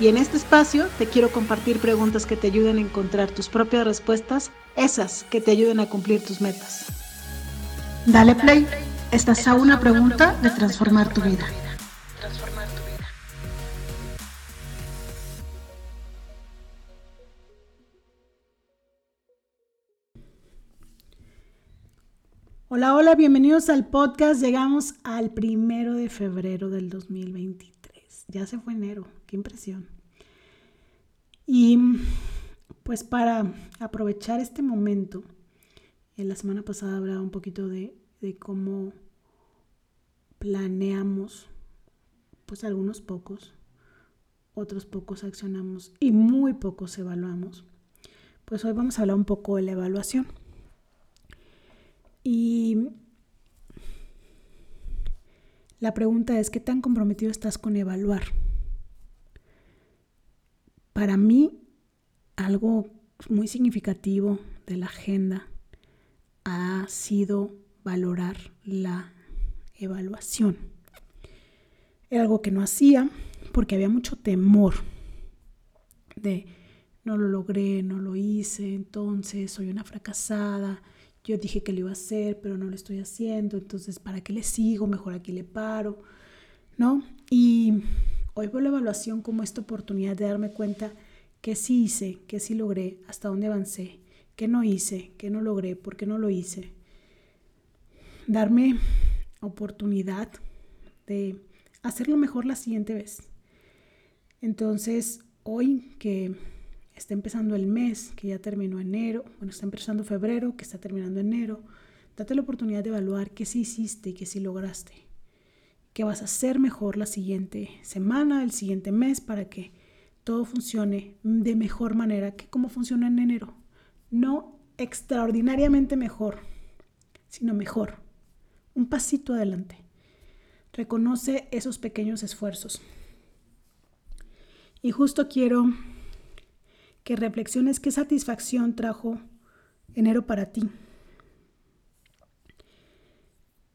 Y en este espacio te quiero compartir preguntas que te ayuden a encontrar tus propias respuestas, esas que te ayuden a cumplir tus metas. Dale play, estás a una pregunta de transformar tu vida. Hola, hola, bienvenidos al podcast. Llegamos al primero de febrero del 2023. Ya se fue enero, qué impresión. Y pues para aprovechar este momento, en la semana pasada hablaba un poquito de, de cómo planeamos, pues algunos pocos, otros pocos accionamos y muy pocos evaluamos. Pues hoy vamos a hablar un poco de la evaluación. Y la pregunta es, ¿qué tan comprometido estás con evaluar? Para mí, algo muy significativo de la agenda ha sido valorar la evaluación. Era algo que no hacía porque había mucho temor de no lo logré, no lo hice, entonces soy una fracasada, yo dije que lo iba a hacer, pero no lo estoy haciendo, entonces ¿para qué le sigo? Mejor aquí le paro, ¿no? Y hoy veo la evaluación como esta oportunidad de darme cuenta que sí hice, que sí logré, hasta dónde avancé, que no hice, que no logré, por qué no lo hice. Darme oportunidad de hacerlo mejor la siguiente vez. Entonces, hoy que está empezando el mes, que ya terminó enero, bueno, está empezando febrero, que está terminando enero, date la oportunidad de evaluar qué sí hiciste y qué sí lograste, qué vas a hacer mejor la siguiente semana, el siguiente mes, para que todo funcione de mejor manera que como funciona en enero. No extraordinariamente mejor, sino mejor. Un pasito adelante. Reconoce esos pequeños esfuerzos. Y justo quiero que reflexiones qué satisfacción trajo enero para ti.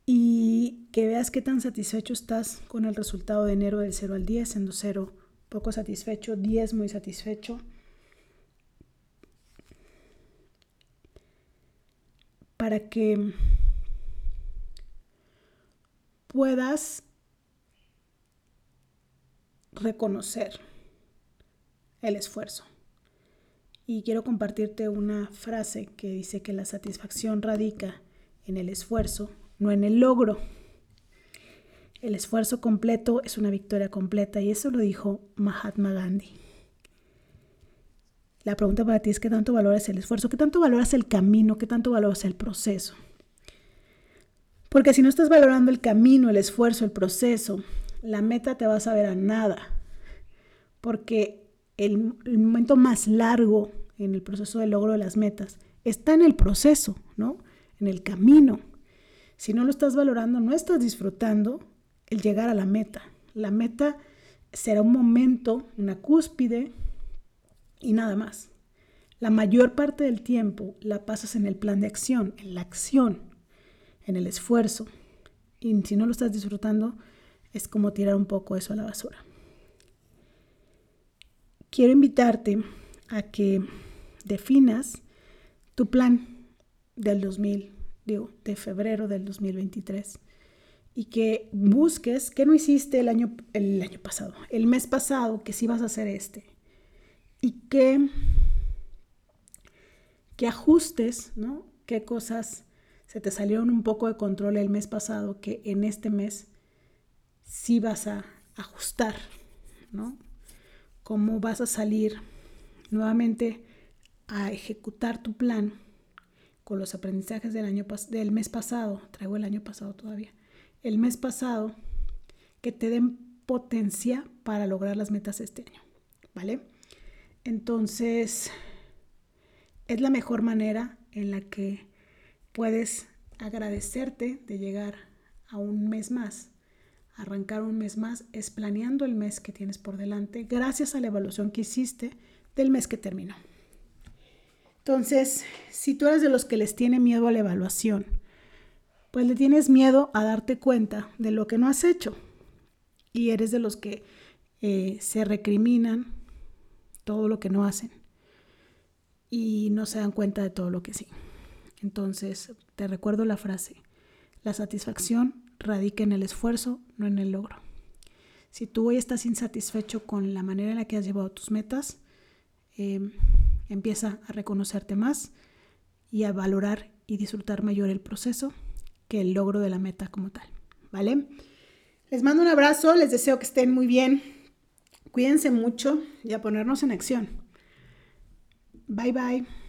Y que veas qué tan satisfecho estás con el resultado de enero del 0 al 10, siendo 0 poco satisfecho, 10 muy satisfecho. Para que puedas reconocer el esfuerzo. Y quiero compartirte una frase que dice que la satisfacción radica en el esfuerzo, no en el logro. El esfuerzo completo es una victoria completa y eso lo dijo Mahatma Gandhi. La pregunta para ti es qué tanto valoras el esfuerzo, qué tanto valoras el camino, qué tanto valoras el proceso. Porque si no estás valorando el camino, el esfuerzo, el proceso, la meta te va a saber a nada. Porque el, momento más largo en el proceso de logro de las metas está en el proceso, ¿no? En el camino. Si no lo estás valorando, no estás disfrutando el llegar a la meta. La meta será un momento, una cúspide y nada más. La mayor parte del tiempo la pasas en el plan de acción, en la acción, en el esfuerzo. Y si no lo estás disfrutando, es como tirar un poco eso a la basura. Quiero invitarte a que definas tu plan del 2000, digo, de febrero del 2023 y que busques qué no hiciste el año, el año pasado, el mes pasado, que sí vas a hacer este. Y que, que ajustes, ¿no? Qué cosas se te salieron un poco de control el mes pasado que en este mes sí vas a ajustar, ¿no? Cómo vas a salir nuevamente a ejecutar tu plan con los aprendizajes del, año del mes pasado, traigo el año pasado todavía, el mes pasado que te den potencia para lograr las metas este año, ¿vale? Entonces, es la mejor manera en la que puedes agradecerte de llegar a un mes más. Arrancar un mes más es planeando el mes que tienes por delante gracias a la evaluación que hiciste del mes que terminó. Entonces, si tú eres de los que les tiene miedo a la evaluación, pues le tienes miedo a darte cuenta de lo que no has hecho y eres de los que eh, se recriminan todo lo que no hacen y no se dan cuenta de todo lo que sí. Entonces, te recuerdo la frase, la satisfacción radica en el esfuerzo, no en el logro. Si tú hoy estás insatisfecho con la manera en la que has llevado tus metas, em, empieza a reconocerte más y a valorar y disfrutar mayor el proceso que el logro de la meta como tal. ¿Vale? Les mando un abrazo, les deseo que estén muy bien. Cuídense mucho y a ponernos en acción. Bye bye.